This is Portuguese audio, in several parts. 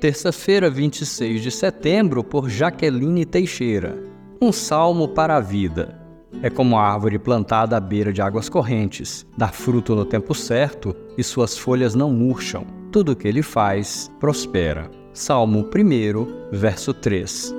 Terça-feira, 26 de setembro, por Jaqueline Teixeira. Um salmo para a vida. É como a árvore plantada à beira de águas correntes, dá fruto no tempo certo e suas folhas não murcham. Tudo o que ele faz prospera. Salmo 1, verso 3.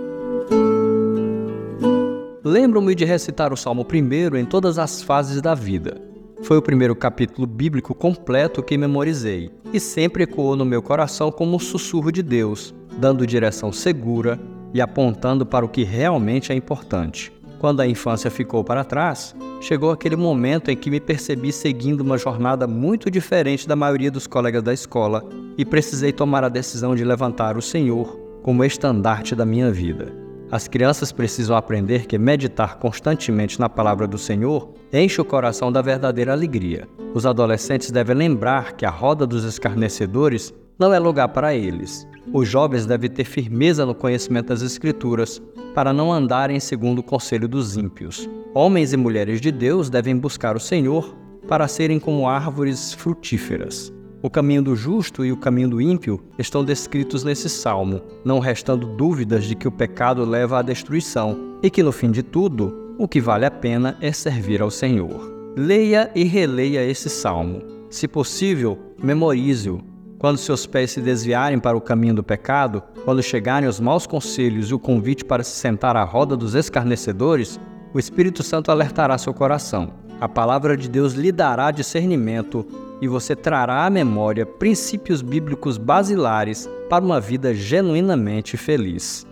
Lembro-me de recitar o Salmo 1 em todas as fases da vida. Foi o primeiro capítulo bíblico completo que memorizei e sempre ecoou no meu coração como um sussurro de Deus, dando direção segura e apontando para o que realmente é importante. Quando a infância ficou para trás, chegou aquele momento em que me percebi seguindo uma jornada muito diferente da maioria dos colegas da escola e precisei tomar a decisão de levantar o Senhor como estandarte da minha vida. As crianças precisam aprender que meditar constantemente na palavra do Senhor enche o coração da verdadeira alegria. Os adolescentes devem lembrar que a roda dos escarnecedores não é lugar para eles. Os jovens devem ter firmeza no conhecimento das Escrituras para não andarem segundo o conselho dos ímpios. Homens e mulheres de Deus devem buscar o Senhor para serem como árvores frutíferas. O caminho do justo e o caminho do ímpio estão descritos nesse salmo, não restando dúvidas de que o pecado leva à destruição e que, no fim de tudo, o que vale a pena é servir ao Senhor. Leia e releia esse salmo. Se possível, memorize-o. Quando seus pés se desviarem para o caminho do pecado, quando chegarem os maus conselhos e o convite para se sentar à roda dos escarnecedores, o Espírito Santo alertará seu coração. A palavra de Deus lhe dará discernimento e você trará à memória princípios bíblicos basilares para uma vida genuinamente feliz.